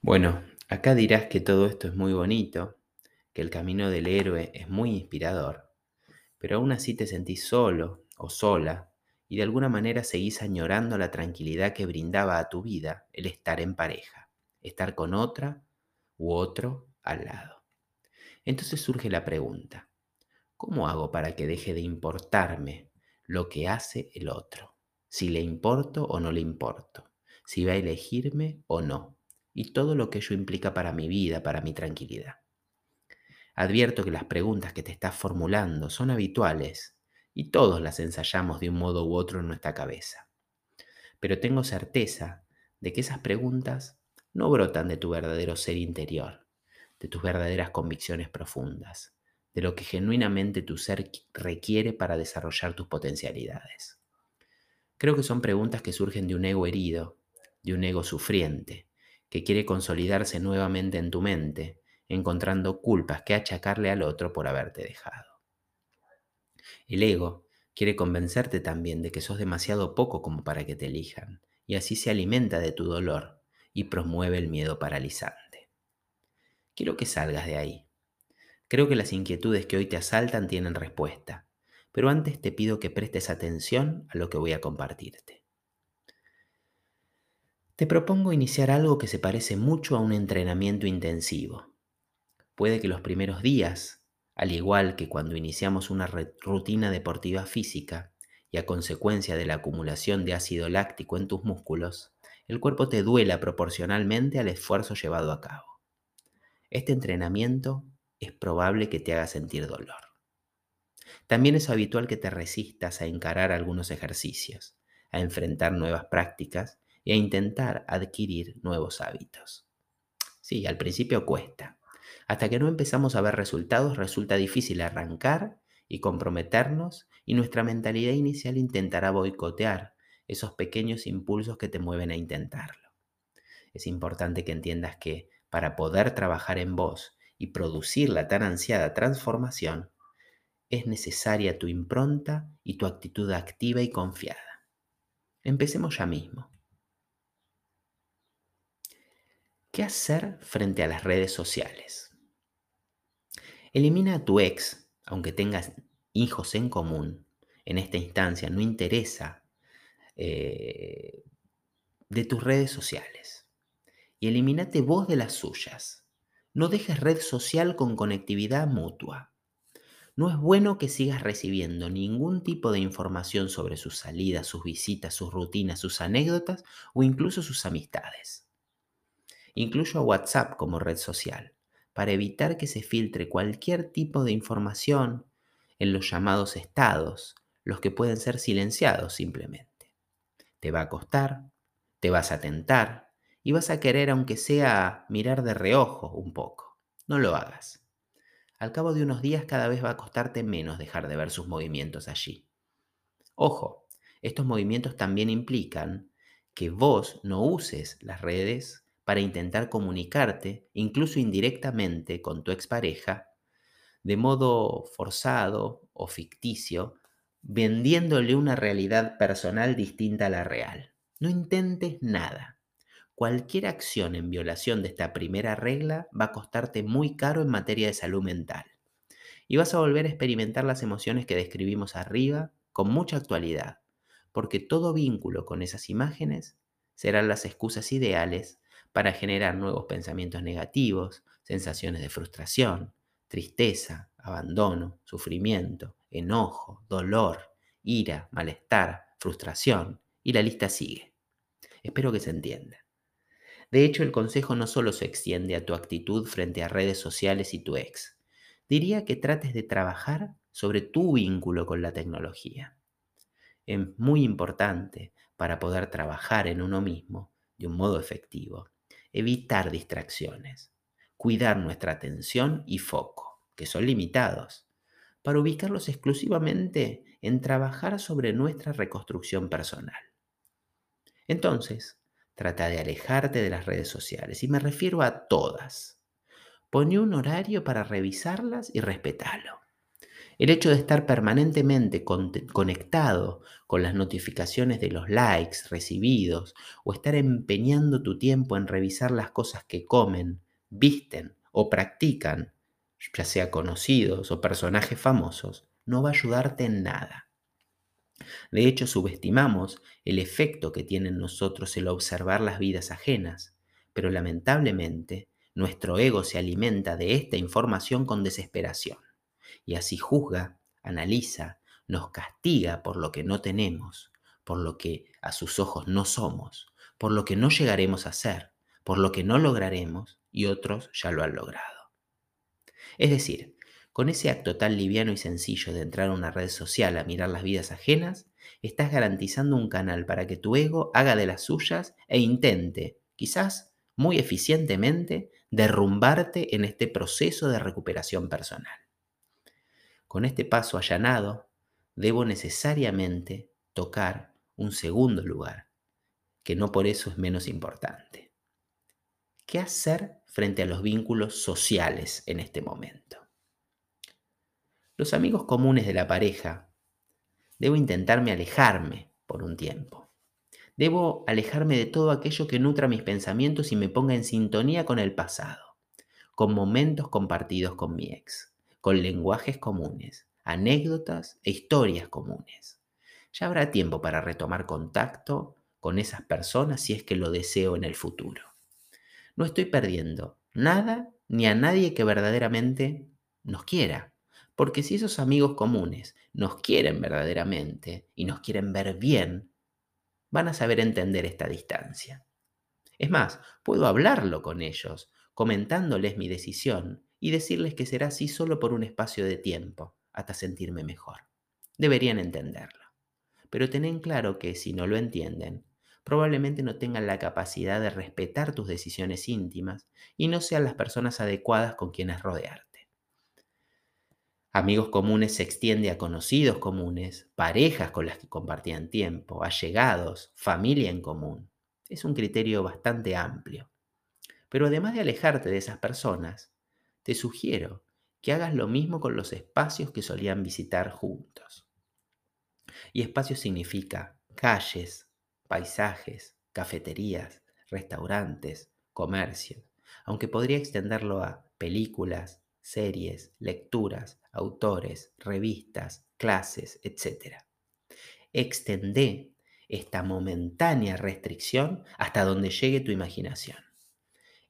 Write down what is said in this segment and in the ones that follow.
Bueno, acá dirás que todo esto es muy bonito, que el camino del héroe es muy inspirador, pero aún así te sentís solo o sola y de alguna manera seguís añorando la tranquilidad que brindaba a tu vida el estar en pareja, estar con otra u otro al lado. Entonces surge la pregunta, ¿cómo hago para que deje de importarme lo que hace el otro? Si le importo o no le importo, si va a elegirme o no y todo lo que ello implica para mi vida, para mi tranquilidad. Advierto que las preguntas que te estás formulando son habituales y todos las ensayamos de un modo u otro en nuestra cabeza. Pero tengo certeza de que esas preguntas no brotan de tu verdadero ser interior, de tus verdaderas convicciones profundas, de lo que genuinamente tu ser requiere para desarrollar tus potencialidades. Creo que son preguntas que surgen de un ego herido, de un ego sufriente, que quiere consolidarse nuevamente en tu mente, encontrando culpas que achacarle al otro por haberte dejado. El ego quiere convencerte también de que sos demasiado poco como para que te elijan, y así se alimenta de tu dolor y promueve el miedo paralizante. Quiero que salgas de ahí. Creo que las inquietudes que hoy te asaltan tienen respuesta, pero antes te pido que prestes atención a lo que voy a compartirte. Te propongo iniciar algo que se parece mucho a un entrenamiento intensivo. Puede que los primeros días, al igual que cuando iniciamos una rutina deportiva física y a consecuencia de la acumulación de ácido láctico en tus músculos, el cuerpo te duela proporcionalmente al esfuerzo llevado a cabo. Este entrenamiento es probable que te haga sentir dolor. También es habitual que te resistas a encarar algunos ejercicios, a enfrentar nuevas prácticas e intentar adquirir nuevos hábitos. Sí, al principio cuesta. Hasta que no empezamos a ver resultados resulta difícil arrancar y comprometernos y nuestra mentalidad inicial intentará boicotear esos pequeños impulsos que te mueven a intentarlo. Es importante que entiendas que para poder trabajar en vos y producir la tan ansiada transformación, es necesaria tu impronta y tu actitud activa y confiada. Empecemos ya mismo. ¿Qué hacer frente a las redes sociales? Elimina a tu ex, aunque tengas hijos en común. En esta instancia no interesa eh, de tus redes sociales. Y elimínate vos de las suyas. No dejes red social con conectividad mutua. No es bueno que sigas recibiendo ningún tipo de información sobre sus salidas, sus visitas, sus rutinas, sus anécdotas o incluso sus amistades. Incluyo a WhatsApp como red social, para evitar que se filtre cualquier tipo de información en los llamados estados, los que pueden ser silenciados simplemente. Te va a costar, te vas a tentar y vas a querer aunque sea mirar de reojo un poco. No lo hagas. Al cabo de unos días cada vez va a costarte menos dejar de ver sus movimientos allí. Ojo, estos movimientos también implican que vos no uses las redes para intentar comunicarte, incluso indirectamente, con tu expareja, de modo forzado o ficticio, vendiéndole una realidad personal distinta a la real. No intentes nada. Cualquier acción en violación de esta primera regla va a costarte muy caro en materia de salud mental. Y vas a volver a experimentar las emociones que describimos arriba con mucha actualidad, porque todo vínculo con esas imágenes serán las excusas ideales para generar nuevos pensamientos negativos, sensaciones de frustración, tristeza, abandono, sufrimiento, enojo, dolor, ira, malestar, frustración, y la lista sigue. Espero que se entienda. De hecho, el consejo no solo se extiende a tu actitud frente a redes sociales y tu ex. Diría que trates de trabajar sobre tu vínculo con la tecnología. Es muy importante para poder trabajar en uno mismo de un modo efectivo evitar distracciones, cuidar nuestra atención y foco, que son limitados, para ubicarlos exclusivamente en trabajar sobre nuestra reconstrucción personal. Entonces, trata de alejarte de las redes sociales, y me refiero a todas. Pone un horario para revisarlas y respetalo. El hecho de estar permanentemente conectado con las notificaciones de los likes recibidos o estar empeñando tu tiempo en revisar las cosas que comen, visten o practican, ya sea conocidos o personajes famosos, no va a ayudarte en nada. De hecho, subestimamos el efecto que tiene en nosotros el observar las vidas ajenas, pero lamentablemente nuestro ego se alimenta de esta información con desesperación y así juzga, analiza, nos castiga por lo que no tenemos, por lo que a sus ojos no somos, por lo que no llegaremos a ser, por lo que no lograremos y otros ya lo han logrado. Es decir, con ese acto tan liviano y sencillo de entrar a una red social a mirar las vidas ajenas, estás garantizando un canal para que tu ego haga de las suyas e intente, quizás muy eficientemente, derrumbarte en este proceso de recuperación personal. Con este paso allanado, debo necesariamente tocar un segundo lugar, que no por eso es menos importante. ¿Qué hacer frente a los vínculos sociales en este momento? Los amigos comunes de la pareja, debo intentarme alejarme por un tiempo. Debo alejarme de todo aquello que nutra mis pensamientos y me ponga en sintonía con el pasado, con momentos compartidos con mi ex, con lenguajes comunes, anécdotas e historias comunes. Ya habrá tiempo para retomar contacto con esas personas si es que lo deseo en el futuro. No estoy perdiendo nada ni a nadie que verdaderamente nos quiera. Porque si esos amigos comunes nos quieren verdaderamente y nos quieren ver bien, van a saber entender esta distancia. Es más, puedo hablarlo con ellos, comentándoles mi decisión y decirles que será así solo por un espacio de tiempo, hasta sentirme mejor. Deberían entenderlo. Pero ten en claro que si no lo entienden, probablemente no tengan la capacidad de respetar tus decisiones íntimas y no sean las personas adecuadas con quienes rodearte. Amigos comunes se extiende a conocidos comunes, parejas con las que compartían tiempo, allegados, familia en común. Es un criterio bastante amplio. Pero además de alejarte de esas personas, te sugiero que hagas lo mismo con los espacios que solían visitar juntos. Y espacio significa calles, paisajes, cafeterías, restaurantes, comercios, aunque podría extenderlo a películas, series, lecturas, autores, revistas, clases, etc. Extendé esta momentánea restricción hasta donde llegue tu imaginación.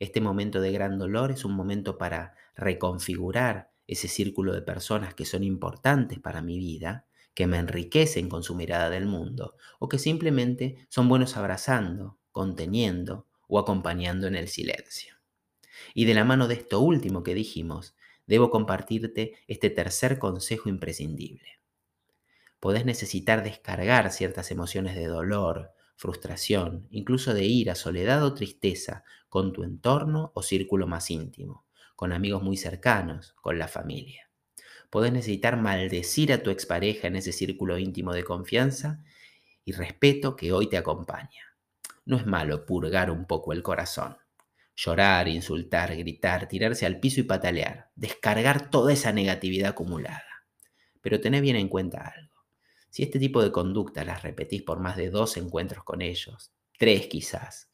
Este momento de gran dolor es un momento para reconfigurar ese círculo de personas que son importantes para mi vida, que me enriquecen con su mirada del mundo, o que simplemente son buenos abrazando, conteniendo o acompañando en el silencio. Y de la mano de esto último que dijimos, debo compartirte este tercer consejo imprescindible. Podés necesitar descargar ciertas emociones de dolor, frustración, incluso de ira, soledad o tristeza con tu entorno o círculo más íntimo, con amigos muy cercanos, con la familia. Podés necesitar maldecir a tu expareja en ese círculo íntimo de confianza y respeto que hoy te acompaña. No es malo purgar un poco el corazón llorar, insultar, gritar, tirarse al piso y patalear, descargar toda esa negatividad acumulada. Pero tened bien en cuenta algo. Si este tipo de conducta las repetís por más de dos encuentros con ellos, tres quizás,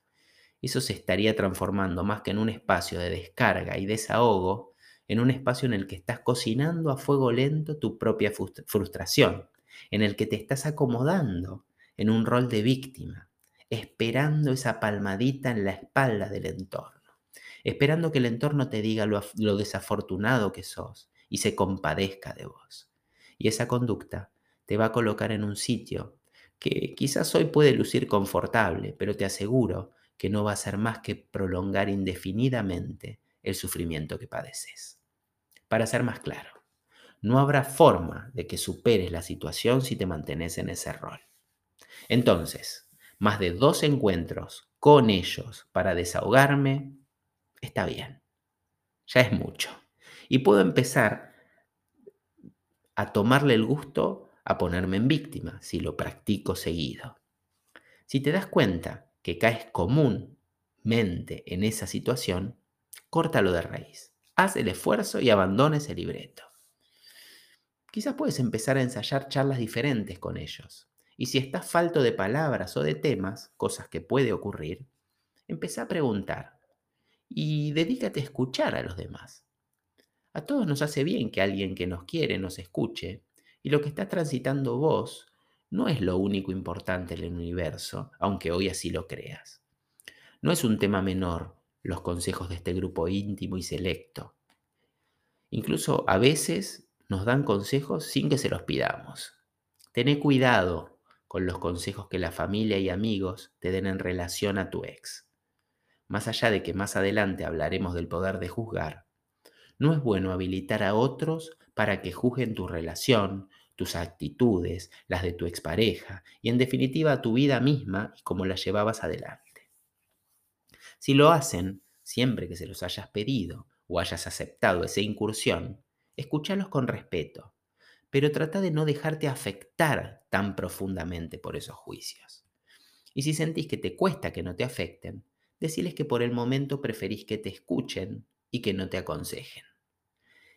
eso se estaría transformando más que en un espacio de descarga y desahogo, en un espacio en el que estás cocinando a fuego lento tu propia frustración, en el que te estás acomodando en un rol de víctima, esperando esa palmadita en la espalda del entorno, esperando que el entorno te diga lo, desafortunado que sos y se compadezca de vos. Y esa conducta te va a colocar en un sitio que quizás hoy puede lucir confortable, pero te aseguro que no va a ser más que prolongar indefinidamente el sufrimiento que padeces. Para ser más claro, no habrá forma de que superes la situación si te mantienes en ese rol. Entonces, más de dos encuentros con ellos para desahogarme, está bien. Ya es mucho. Y puedo empezar a tomarle el gusto a ponerme en víctima si lo practico seguido. Si te das cuenta que caes comúnmente en esa situación, córtalo de raíz. Haz el esfuerzo y abandona ese libreto. quizás puedes empezar a ensayar charlas diferentes con ellos. Y si estás falto de palabras o de temas, cosas que puede ocurrir, empezá a preguntar y dedícate a escuchar a los demás. A todos nos hace bien que alguien que nos quiere nos escuche y lo que estás transitando vos no es lo único importante en el universo, aunque hoy así lo creas. No es un tema menor los consejos de este grupo íntimo y selecto. Incluso a veces nos dan consejos sin que se los pidamos. Tené cuidado con los consejos que la familia y amigos te den en relación a tu ex. Más allá de que más adelante hablaremos del poder de juzgar, no es bueno habilitar a otros para que juzguen tu relación, tus actitudes, las de tu expareja y en definitiva tu vida misma y cómo la llevabas adelante. Si lo hacen, siempre que se los hayas pedido o hayas aceptado esa incursión, escúchalos con respeto, pero trata de no dejarte afectar tan profundamente por esos juicios. Y si sentís que te cuesta que no te afecten, deciles que por el momento preferís que te escuchen y que no te aconsejen.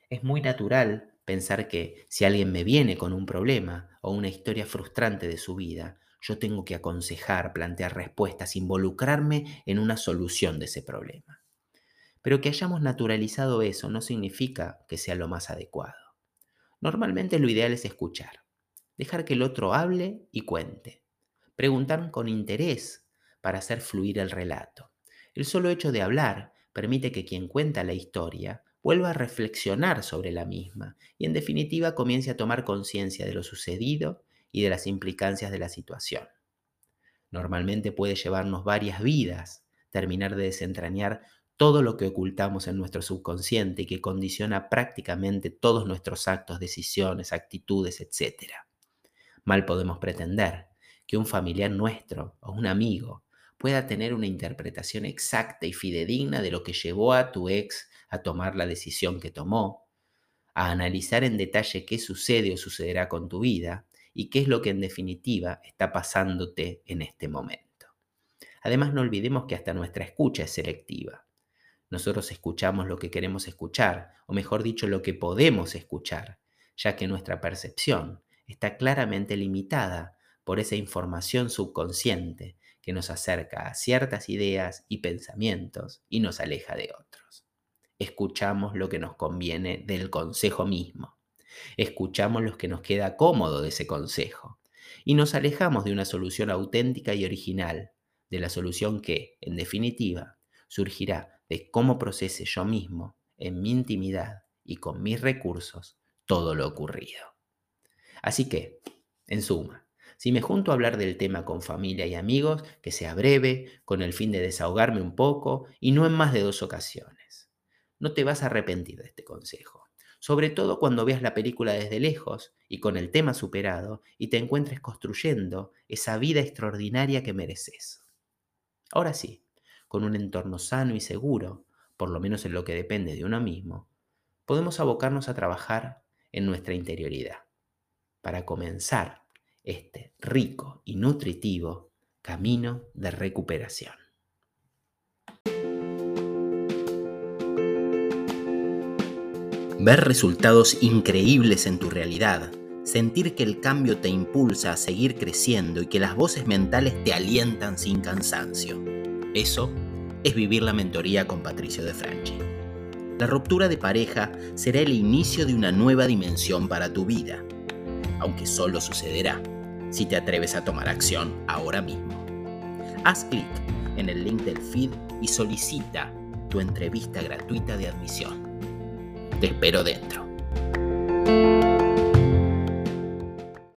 Es muy natural pensar que si alguien me viene con un problema o una historia frustrante de su vida, yo tengo que aconsejar, plantear respuestas, involucrarme en una solución de ese problema. Pero que hayamos naturalizado eso no significa que sea lo más adecuado. Normalmente lo ideal es escuchar, dejar que el otro hable y cuente, preguntar con interés para hacer fluir el relato. El solo hecho de hablar permite que quien cuenta la historia vuelva a reflexionar sobre la misma y en definitiva comience a tomar conciencia de lo sucedido y de las implicancias de la situación. Normalmente puede llevarnos varias vidas terminar de desentrañar todo lo que ocultamos en nuestro subconsciente y que condiciona prácticamente todos nuestros actos, decisiones, actitudes, etc. Mal podemos pretender que un familiar nuestro o un amigo pueda tener una interpretación exacta y fidedigna de lo que llevó a tu ex a tomar la decisión que tomó, a analizar en detalle qué sucede o sucederá con tu vida y qué es lo que en definitiva está pasándote en este momento. Además, no olvidemos que hasta nuestra escucha es selectiva. Nosotros escuchamos lo que queremos escuchar, o mejor dicho, lo que podemos escuchar, ya que nuestra percepción está claramente limitada por esa información subconsciente que nos acerca a ciertas ideas y pensamientos y nos aleja de otros escuchamos lo que nos conviene del consejo mismo. Escuchamos lo que nos queda cómodo de ese consejo. Y nos alejamos de una solución auténtica y original, de la solución que, en definitiva, surgirá de cómo procese yo mismo, en mi intimidad y con mis recursos, todo lo ocurrido. Así que, en suma, si me junto a hablar del tema con familia y amigos, que sea breve, con el fin de desahogarme un poco y no en más de dos ocasiones no te vas a arrepentir de este consejo. Sobre todo cuando veas la película desde lejos y con el tema superado y te encuentres construyendo esa vida extraordinaria que mereces. Ahora sí, con un entorno sano y seguro, por lo menos en lo que depende de uno mismo, podemos abocarnos a trabajar en nuestra interioridad para comenzar este rico y nutritivo camino de recuperación. ver resultados increíbles en tu realidad, sentir que el cambio te impulsa a seguir creciendo y que las voces mentales te alientan sin cansancio. Eso es vivir la mentoría con Patricio de Franchi. La ruptura de pareja será el inicio de una nueva dimensión para tu vida, aunque solo sucederá si te atreves a tomar acción ahora mismo. Haz clic en el link del feed y solicita tu entrevista gratuita de admisión. Te espero dentro.